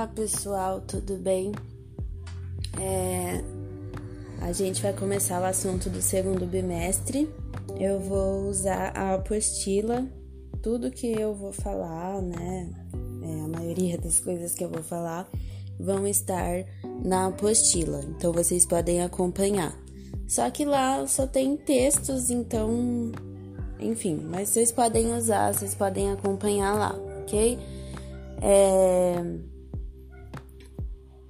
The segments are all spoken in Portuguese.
Olá pessoal, tudo bem? É, a gente vai começar o assunto do segundo bimestre. Eu vou usar a apostila, tudo que eu vou falar, né? É, a maioria das coisas que eu vou falar vão estar na apostila, então vocês podem acompanhar. Só que lá só tem textos, então, enfim, mas vocês podem usar, vocês podem acompanhar lá, ok? É...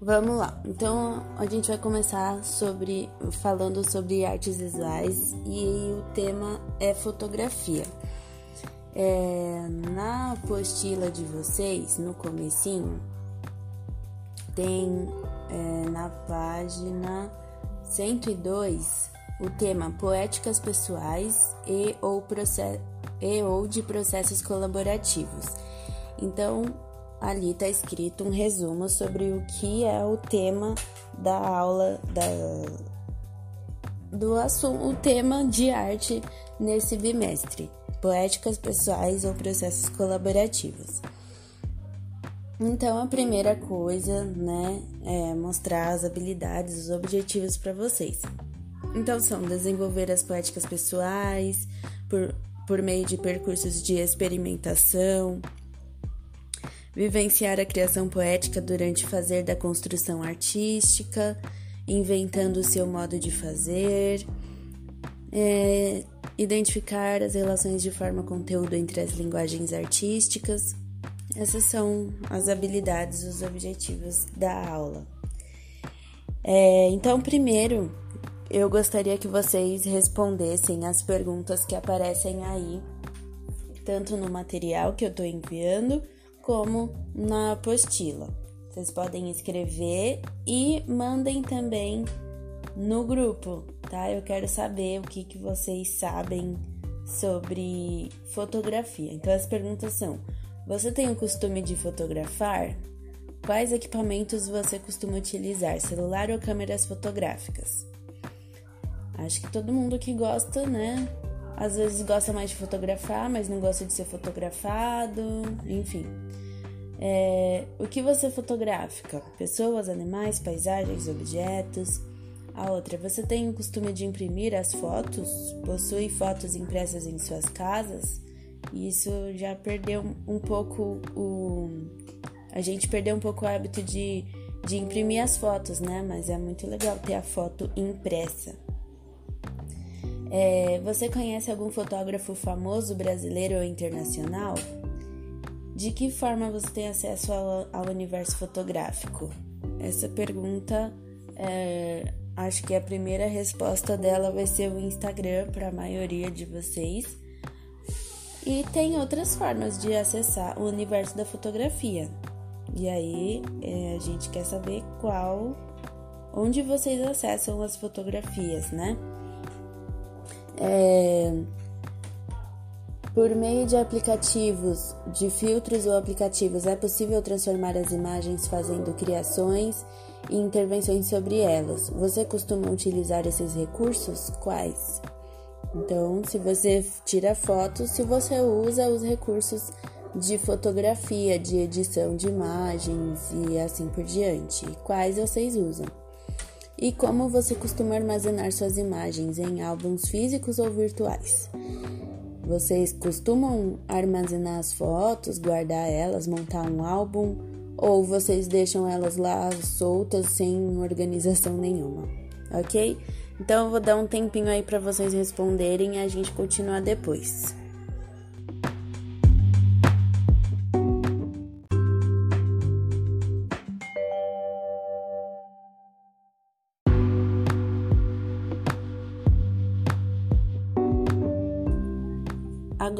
Vamos lá. Então a gente vai começar sobre falando sobre artes visuais e o tema é fotografia. É, na apostila de vocês, no comecinho, tem é, na página 102 o tema poéticas pessoais e ou, e ou de processos colaborativos. Então, ali está escrito um resumo sobre o que é o tema da aula da do assunto, o tema de arte nesse bimestre, poéticas pessoais ou processos colaborativos. Então, a primeira coisa, né, é mostrar as habilidades, os objetivos para vocês. Então, são desenvolver as poéticas pessoais por, por meio de percursos de experimentação, vivenciar a criação poética durante fazer da construção artística, inventando o seu modo de fazer, é, identificar as relações de forma-conteúdo entre as linguagens artísticas. Essas são as habilidades, os objetivos da aula. É, então, primeiro, eu gostaria que vocês respondessem as perguntas que aparecem aí, tanto no material que eu estou enviando como na apostila. Vocês podem escrever e mandem também no grupo, tá? Eu quero saber o que, que vocês sabem sobre fotografia. Então, as perguntas são: Você tem o costume de fotografar? Quais equipamentos você costuma utilizar, celular ou câmeras fotográficas? Acho que todo mundo que gosta, né? Às vezes gosta mais de fotografar, mas não gosta de ser fotografado, enfim. É, o que você fotografa? Pessoas, animais, paisagens, objetos. A outra, você tem o costume de imprimir as fotos? Possui fotos impressas em suas casas? Isso já perdeu um pouco o. A gente perdeu um pouco o hábito de, de imprimir as fotos, né? Mas é muito legal ter a foto impressa. É, você conhece algum fotógrafo famoso brasileiro ou internacional? De que forma você tem acesso ao, ao universo fotográfico? Essa pergunta, é, acho que a primeira resposta dela vai ser o Instagram para a maioria de vocês. E tem outras formas de acessar o universo da fotografia. E aí é, a gente quer saber qual, onde vocês acessam as fotografias, né? É, por meio de aplicativos, de filtros ou aplicativos, é possível transformar as imagens fazendo criações e intervenções sobre elas. Você costuma utilizar esses recursos? Quais? Então, se você tira fotos, se você usa os recursos de fotografia, de edição de imagens e assim por diante, quais vocês usam? E como você costuma armazenar suas imagens em álbuns físicos ou virtuais? Vocês costumam armazenar as fotos, guardar elas, montar um álbum ou vocês deixam elas lá soltas sem organização nenhuma, ok? Então eu vou dar um tempinho aí para vocês responderem e a gente continua depois.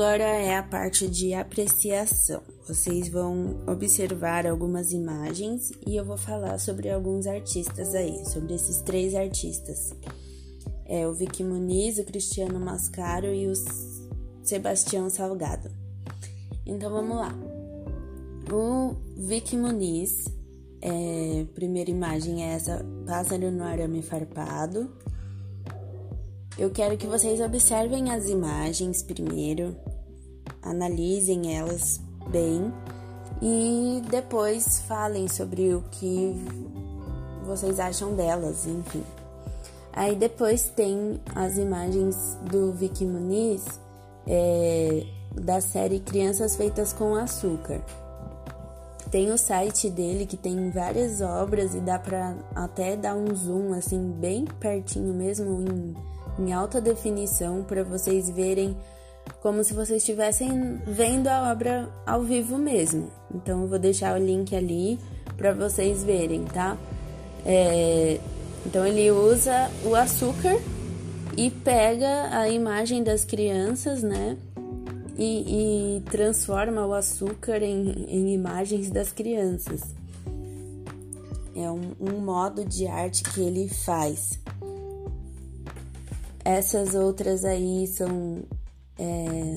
Agora é a parte de apreciação. Vocês vão observar algumas imagens e eu vou falar sobre alguns artistas aí, sobre esses três artistas. É o Vicky Muniz, o Cristiano Mascaro e o Sebastião Salgado. Então vamos lá. O Vicky Muniz, é, primeira imagem é essa, pássaro no arame farpado. Eu quero que vocês observem as imagens primeiro, analisem elas bem e depois falem sobre o que vocês acham delas, enfim. Aí depois tem as imagens do Vicky Muniz é, da série Crianças Feitas com Açúcar. Tem o site dele que tem várias obras e dá pra até dar um zoom assim bem pertinho mesmo em, em alta definição para vocês verem como se vocês estivessem vendo a obra ao vivo mesmo. Então eu vou deixar o link ali para vocês verem, tá? É, então ele usa o açúcar e pega a imagem das crianças, né? E, e transforma o açúcar em, em, imagens das crianças. É um, um modo de arte que ele faz. Essas outras aí são. É,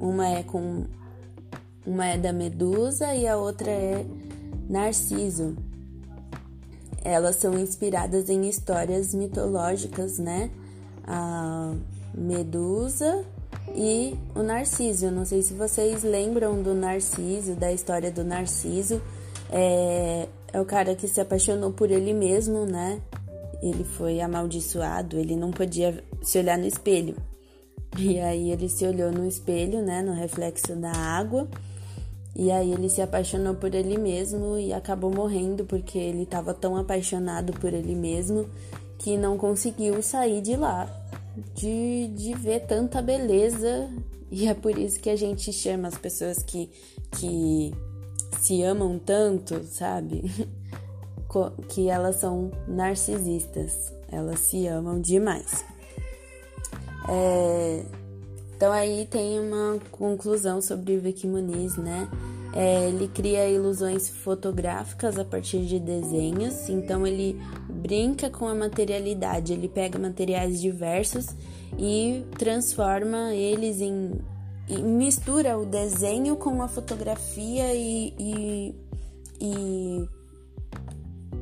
uma é com. Uma é da Medusa e a outra é Narciso elas são inspiradas em histórias mitológicas, né? A Medusa e o Narciso. Não sei se vocês lembram do Narciso, da história do Narciso. É, é o cara que se apaixonou por ele mesmo, né? Ele foi amaldiçoado, ele não podia se olhar no espelho. E aí ele se olhou no espelho, né? No reflexo da água e aí ele se apaixonou por ele mesmo e acabou morrendo porque ele estava tão apaixonado por ele mesmo que não conseguiu sair de lá, de, de ver tanta beleza. E é por isso que a gente chama as pessoas que, que se amam tanto, sabe? que elas são narcisistas. Elas se amam demais. É, então aí tem uma conclusão sobre o Vicky Muniz, né? É, ele cria ilusões fotográficas a partir de desenhos, então ele brinca com a materialidade, ele pega materiais diversos e transforma eles em. Mistura o desenho com a fotografia e, e, e,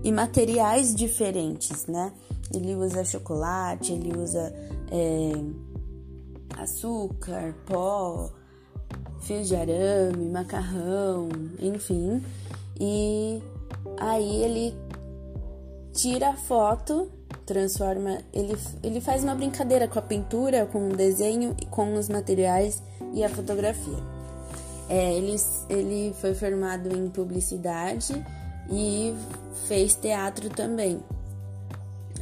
e materiais diferentes, né? Ele usa chocolate, ele usa. É, açúcar, pó, fios de arame, macarrão, enfim. E aí ele tira a foto, transforma, ele, ele faz uma brincadeira com a pintura, com o desenho, com os materiais e a fotografia. É, ele, ele foi formado em publicidade e fez teatro também.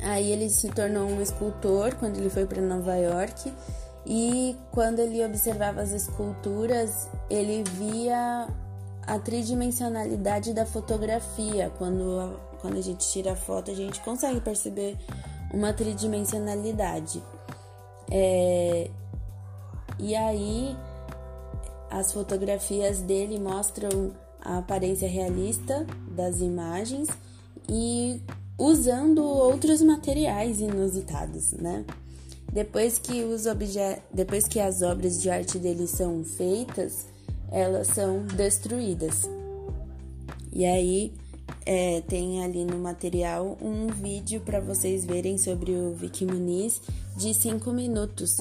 Aí ele se tornou um escultor quando ele foi para Nova York e quando ele observava as esculturas, ele via a tridimensionalidade da fotografia. Quando, quando a gente tira a foto, a gente consegue perceber uma tridimensionalidade. É, e aí, as fotografias dele mostram a aparência realista das imagens e usando outros materiais inusitados, né? Depois que, os Depois que as obras de arte dele são feitas, elas são destruídas. E aí é, tem ali no material um vídeo para vocês verem sobre o Vicky Muniz de 5 minutos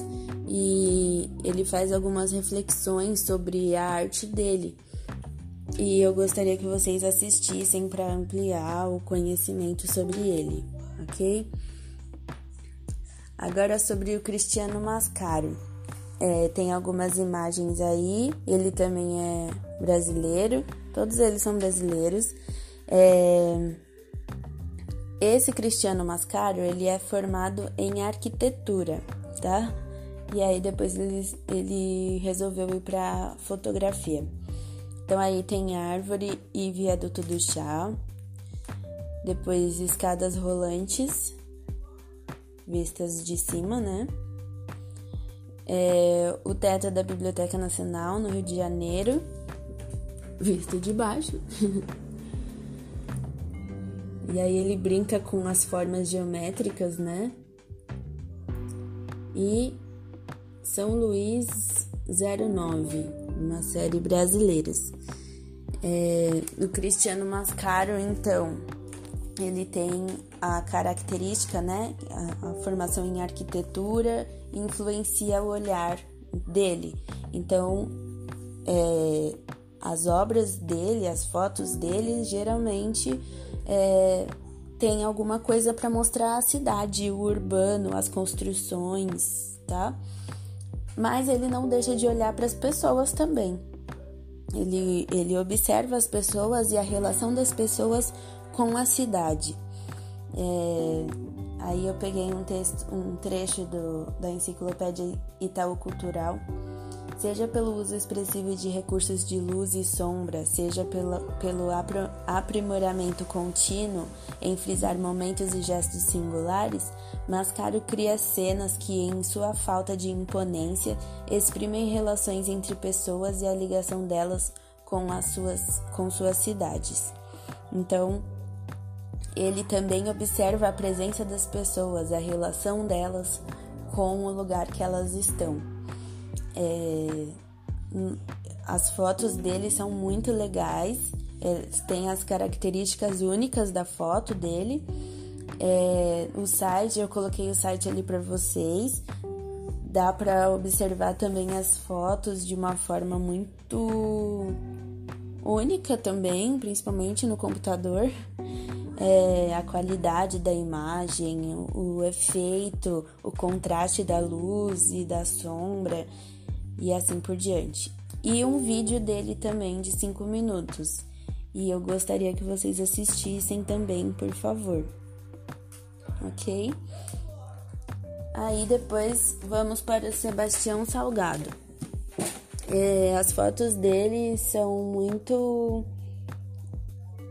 e ele faz algumas reflexões sobre a arte dele. E eu gostaria que vocês assistissem para ampliar o conhecimento sobre ele, ok? Agora sobre o Cristiano Mascaro. É, tem algumas imagens aí, ele também é brasileiro, todos eles são brasileiros. É, esse Cristiano Mascaro, ele é formado em arquitetura, tá? E aí depois ele, ele resolveu ir para fotografia. Então aí tem árvore e viaduto do chá, depois escadas rolantes, vistas de cima, né? É, o teto da Biblioteca Nacional, no Rio de Janeiro, visto de baixo. e aí ele brinca com as formas geométricas, né? E São Luís 09, uma série brasileiras. É, o Cristiano Mascaro, então, ele tem a característica, né? A, a, formação em arquitetura influencia o olhar dele. Então, é, as obras dele, as fotos dele, geralmente é, tem alguma coisa para mostrar a cidade, o urbano, as construções, tá? Mas ele não deixa de olhar para as pessoas também. Ele, ele observa as pessoas e a relação das pessoas com a cidade. É, aí eu peguei um texto, um trecho do, da enciclopédia Itaú Cultural seja pelo uso expressivo de recursos de luz e sombra, seja pela, pelo aprimoramento contínuo em frisar momentos e gestos singulares, Mascaro cria cenas que, em sua falta de imponência, exprimem relações entre pessoas e a ligação delas com, as suas, com suas cidades. Então, ele também observa a presença das pessoas, a relação delas com o lugar que elas estão. É, as fotos dele são muito legais, tem as características únicas da foto dele. É, o site, eu coloquei o site ali para vocês. Dá para observar também as fotos de uma forma muito única também, principalmente no computador. É, a qualidade da imagem, o, o efeito, o contraste da luz e da sombra e assim por diante. E um vídeo dele também de 5 minutos. E eu gostaria que vocês assistissem também, por favor. Ok? Aí depois vamos para o Sebastião Salgado. É, as fotos dele são muito.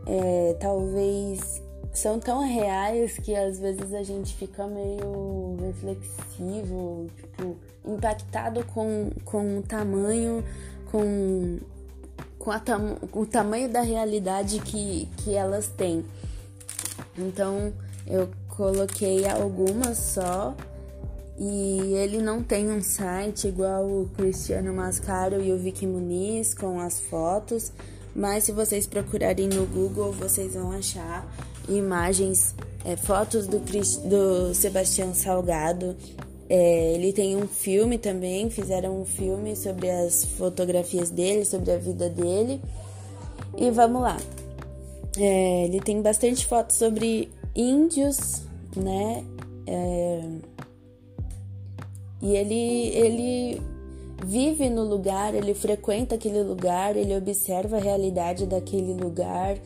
É, talvez são tão reais que às vezes a gente fica meio reflexivo, tipo, impactado com, com o tamanho, com, com tam, o tamanho da realidade que, que elas têm. Então eu coloquei algumas só e ele não tem um site igual o Cristiano Mascaro e o Vicky Muniz com as fotos, mas se vocês procurarem no Google vocês vão achar imagens, é, fotos do, do Sebastião Salgado. É, ele tem um filme também, fizeram um filme sobre as fotografias dele, sobre a vida dele. E vamos lá. É, ele tem bastante fotos sobre índios, né? É, e ele, ele vive no lugar, ele frequenta aquele lugar, ele observa a realidade daquele lugar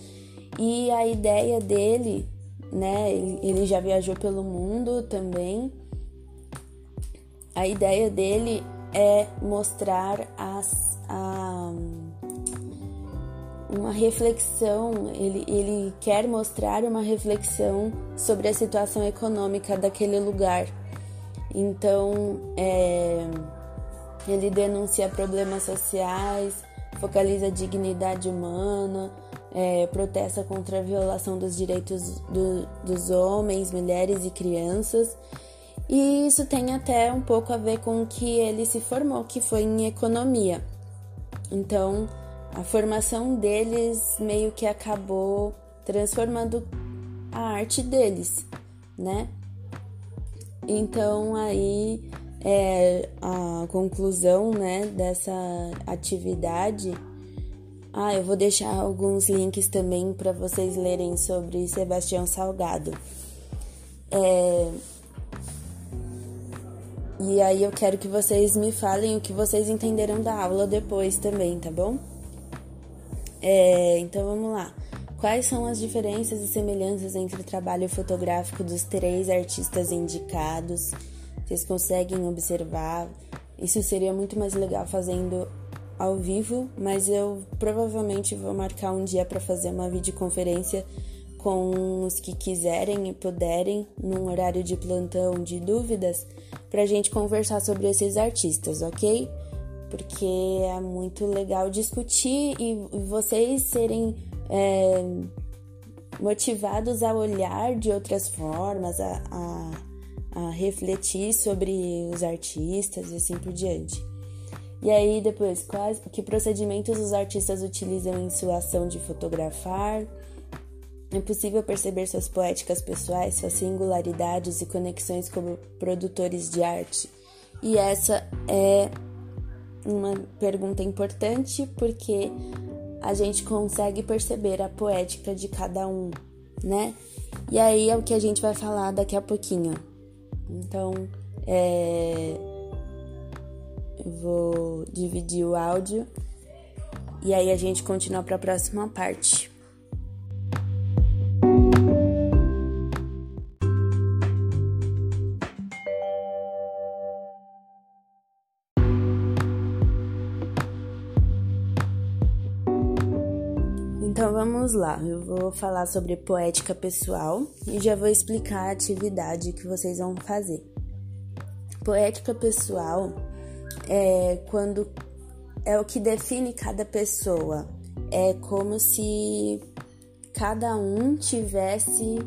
e a ideia dele, né, ele já viajou pelo mundo também. A ideia dele é mostrar as, a, uma reflexão, ele, ele quer mostrar uma reflexão sobre a situação econômica daquele lugar. Então, é, ele denuncia problemas sociais, focaliza a dignidade humana, é, protesta contra a violação dos direitos do, dos homens, mulheres e crianças. E isso tem até um pouco a ver com o que ele se formou, que foi em economia. Então, a formação deles meio que acabou transformando a arte deles, né? Então, aí é a conclusão, né, dessa atividade ah, eu vou deixar alguns links também para vocês lerem sobre Sebastião Salgado. É... E aí eu quero que vocês me falem o que vocês entenderam da aula depois também, tá bom? É... Então vamos lá. Quais são as diferenças e semelhanças entre o trabalho fotográfico dos três artistas indicados? Vocês conseguem observar? Isso seria muito mais legal fazendo ao vivo, mas eu provavelmente vou marcar um dia para fazer uma videoconferência com os que quiserem e puderem, num horário de plantão de dúvidas, para a gente conversar sobre esses artistas, ok? Porque é muito legal discutir e vocês serem é, motivados a olhar de outras formas, a, a, a refletir sobre os artistas e assim por diante. E aí, depois, quais, que procedimentos os artistas utilizam em sua ação de fotografar? É possível perceber suas poéticas pessoais, suas singularidades e conexões como produtores de arte? E essa é uma pergunta importante porque a gente consegue perceber a poética de cada um, né? E aí é o que a gente vai falar daqui a pouquinho. Então, é... eu vou dividir o áudio e aí a gente continua para a próxima parte. Lá, eu vou falar sobre poética pessoal e já vou explicar a atividade que vocês vão fazer. Poética pessoal é quando é o que define cada pessoa. É como se cada um tivesse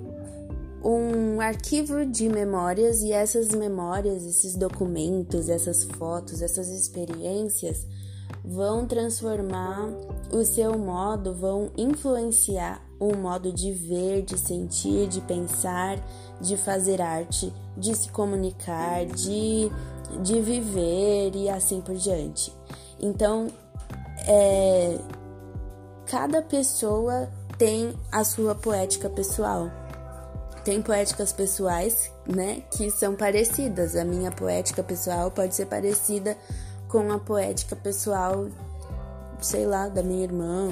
um arquivo de memórias e essas memórias, esses documentos, essas fotos, essas experiências vão transformar o seu modo, vão influenciar o modo de ver, de sentir, de pensar, de fazer arte, de se comunicar, de, de viver e assim por diante. Então, é, cada pessoa tem a sua poética pessoal. Tem poéticas pessoais, né, que são parecidas. A minha poética pessoal pode ser parecida com a poética pessoal, sei lá, da minha irmã,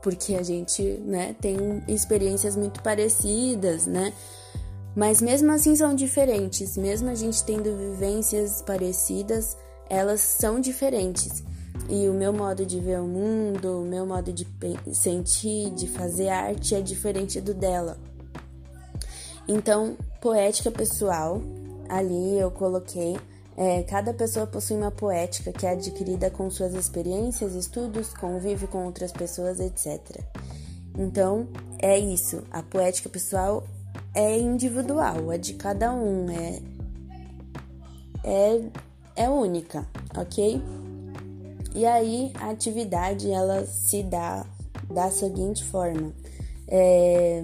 porque a gente, né, tem experiências muito parecidas, né? Mas mesmo assim são diferentes, mesmo a gente tendo vivências parecidas, elas são diferentes. E o meu modo de ver o mundo, o meu modo de sentir, de fazer arte é diferente do dela. Então, poética pessoal, ali eu coloquei é, cada pessoa possui uma poética que é adquirida com suas experiências, estudos, convive com outras pessoas, etc. Então, é isso. A poética pessoal é individual, é de cada um, é, é, é única, ok? E aí, a atividade ela se dá da seguinte forma: é,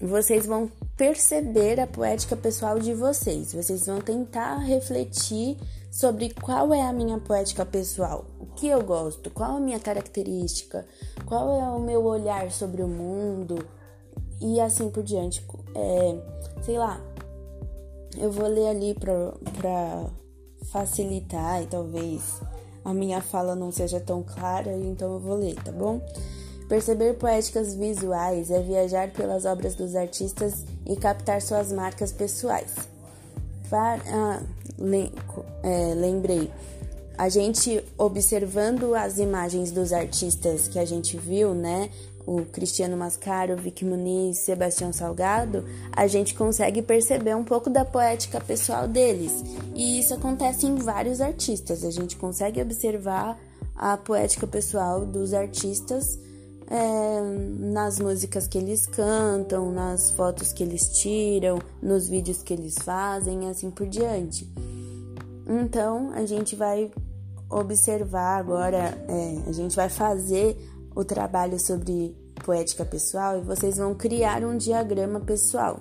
vocês vão perceber a poética pessoal de vocês. Vocês vão tentar refletir sobre qual é a minha poética pessoal, o que eu gosto, qual a minha característica, qual é o meu olhar sobre o mundo e assim por diante. É, sei lá, eu vou ler ali para facilitar e talvez a minha fala não seja tão clara, então eu vou ler, tá bom? Perceber poéticas visuais é viajar pelas obras dos artistas e captar suas marcas pessoais. Para, ah, lem, é, lembrei, a gente observando as imagens dos artistas que a gente viu, né? O Cristiano Mascaro, Vicky Muniz, Sebastião Salgado, a gente consegue perceber um pouco da poética pessoal deles. E isso acontece em vários artistas. A gente consegue observar a poética pessoal dos artistas é, nas músicas que eles cantam, nas fotos que eles tiram, nos vídeos que eles fazem, assim por diante. Então a gente vai observar agora, é, a gente vai fazer o trabalho sobre poética pessoal e vocês vão criar um diagrama pessoal.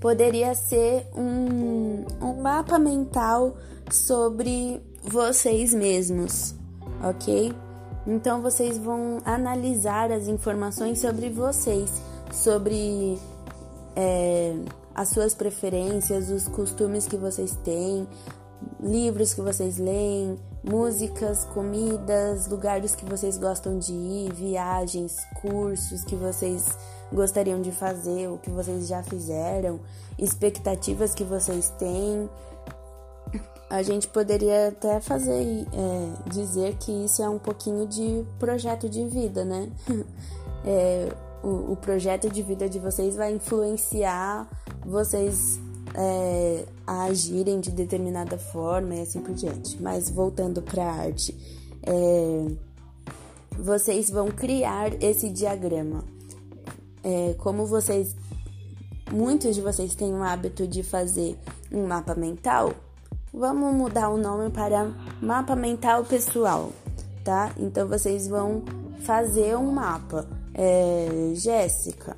Poderia ser um, um mapa mental sobre vocês mesmos, ok? Então vocês vão analisar as informações sobre vocês, sobre é, as suas preferências, os costumes que vocês têm, livros que vocês leem, músicas, comidas, lugares que vocês gostam de ir, viagens, cursos que vocês gostariam de fazer, o que vocês já fizeram, expectativas que vocês têm a gente poderia até fazer é, dizer que isso é um pouquinho de projeto de vida, né? é, o, o, projeto de vida de vocês vai influenciar vocês é, a agirem de determinada forma e assim por diante. Mas voltando para a arte, é, vocês vão criar esse diagrama. É, como vocês, muitos de vocês têm o hábito de fazer um mapa mental, Vamos mudar o nome para mapa mental pessoal, tá? Então vocês vão fazer um mapa. É, Jéssica.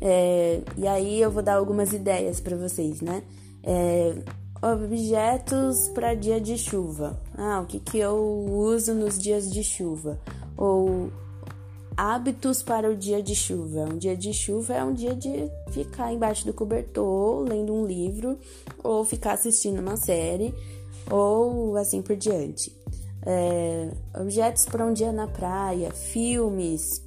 É, e aí eu vou dar algumas ideias para vocês, né? É, objetos para dia de chuva. Ah, o que, que eu uso nos dias de chuva? Ou hábitos para o dia de chuva. Um dia de chuva é um dia de ficar embaixo do cobertor, lendo um livro, ou ficar assistindo uma série, ou assim por diante. É, objetos para um dia na praia, filmes,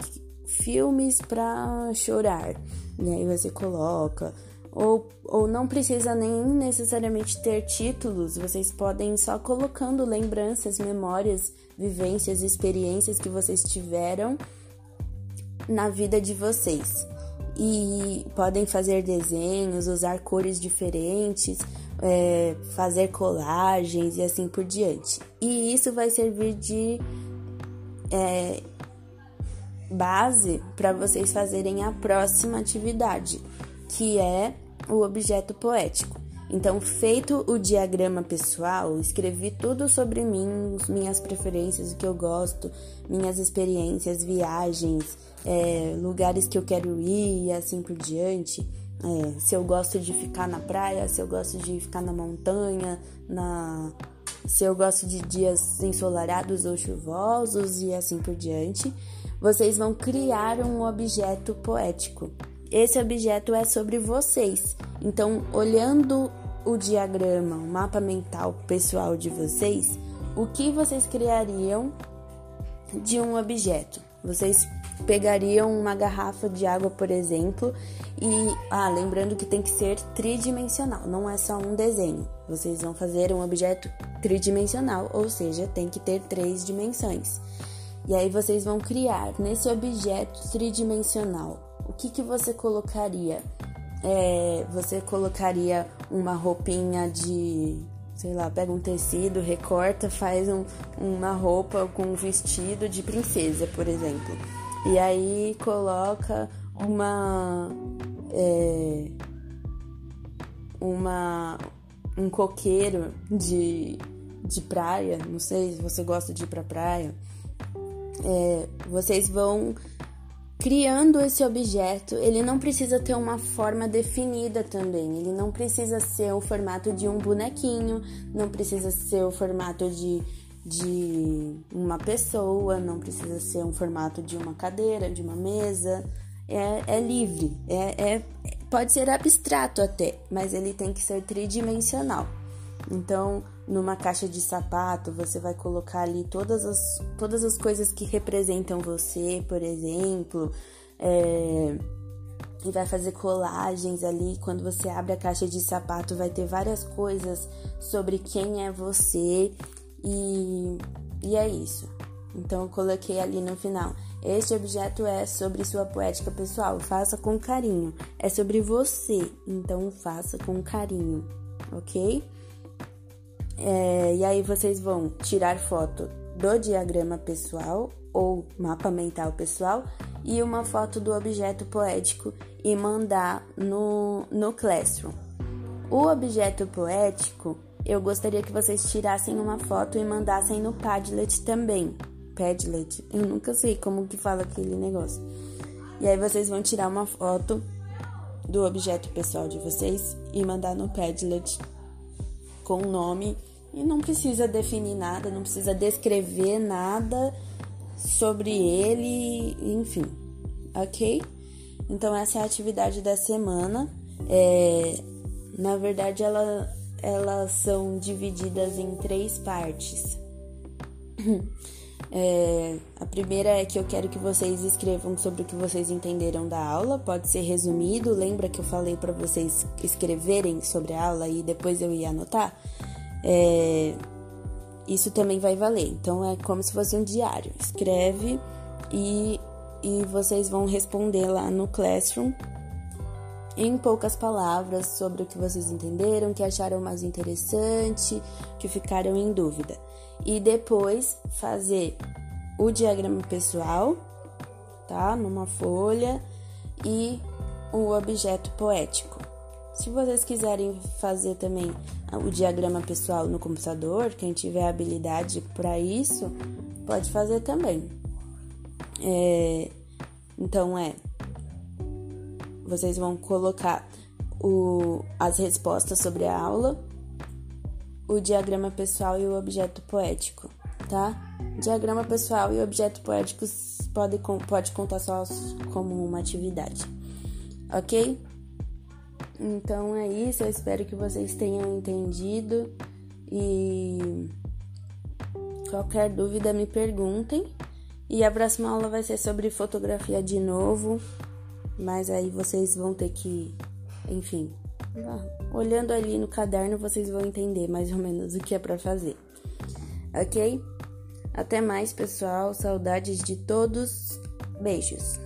filmes para chorar. E aí você coloca. Ou, ou não precisa nem necessariamente ter títulos, vocês podem só colocando lembranças, memórias, vivências, experiências que vocês tiveram na vida de vocês. E podem fazer desenhos, usar cores diferentes, é, fazer colagens e assim por diante. E isso vai servir de é, base para vocês fazerem a próxima atividade, que é o objeto poético. Então, feito o diagrama pessoal, escrevi tudo sobre mim, minhas preferências, o que eu gosto, minhas experiências, viagens, é, lugares que eu quero ir e assim por diante. É, se eu gosto de ficar na praia, se eu gosto de ficar na montanha, na se eu gosto de dias ensolarados ou chuvosos e assim por diante, vocês vão criar um objeto poético. Esse objeto é sobre vocês. Então, olhando o diagrama, o mapa mental pessoal de vocês, o que vocês criariam de um objeto? Vocês pegariam uma garrafa de água, por exemplo, e ah, lembrando que tem que ser tridimensional, não é só um desenho. Vocês vão fazer um objeto tridimensional, ou seja, tem que ter três dimensões. E aí vocês vão criar nesse objeto tridimensional. O que, que você colocaria? É, você colocaria uma roupinha de, sei lá, pega um tecido, recorta, faz um, uma roupa com um vestido de princesa, por exemplo. E aí coloca uma. É, uma um coqueiro de, de praia, não sei se você gosta de ir pra praia, é, vocês vão criando esse objeto. Ele não precisa ter uma forma definida também. Ele não precisa ser o formato de um bonequinho, não precisa ser o formato de, de uma pessoa, não precisa ser um formato de uma cadeira, de uma mesa. É, é livre, é, é, pode ser abstrato até, mas ele tem que ser tridimensional. Então, numa caixa de sapato, você vai colocar ali todas as, todas as coisas que representam você, por exemplo, é, e vai fazer colagens ali. Quando você abre a caixa de sapato, vai ter várias coisas sobre quem é você, e, e é isso. Então, eu coloquei ali no final. Este objeto é sobre sua poética pessoal. Faça com carinho. É sobre você. Então, faça com carinho, ok? É, e aí vocês vão tirar foto do diagrama pessoal ou mapa mental pessoal e uma foto do objeto poético e mandar no, no Classroom. O objeto poético, eu gostaria que vocês tirassem uma foto e mandassem no Padlet também. Padlet, eu nunca sei como que fala aquele negócio. E aí vocês vão tirar uma foto do objeto pessoal de vocês e mandar no Padlet com o nome e não precisa definir nada, não precisa descrever nada sobre ele, enfim, ok? Então essa é a atividade da semana. É, na verdade, ela, elas são divididas em três partes. É, a primeira é que eu quero que vocês escrevam sobre o que vocês entenderam da aula, pode ser resumido. Lembra que eu falei para vocês escreverem sobre a aula e depois eu ia anotar? É, isso também vai valer. Então é como se fosse um diário. Escreve e, e vocês vão responder lá no Classroom em poucas palavras sobre o que vocês entenderam, que acharam mais interessante, que ficaram em dúvida. E depois fazer o diagrama pessoal, tá? Numa folha e o objeto poético. Se vocês quiserem fazer também o diagrama pessoal no computador, quem tiver habilidade para isso, pode fazer também. É, então é, vocês vão colocar o, as respostas sobre a aula, o diagrama pessoal e o objeto poético, tá? Diagrama pessoal e objeto poético pode, pode contar só como uma atividade, ok? Então é isso, eu espero que vocês tenham entendido e qualquer dúvida me perguntem. E a próxima aula vai ser sobre fotografia de novo, mas aí vocês vão ter que, enfim, olhando ali no caderno vocês vão entender mais ou menos o que é para fazer. OK? Até mais, pessoal. Saudades de todos. Beijos.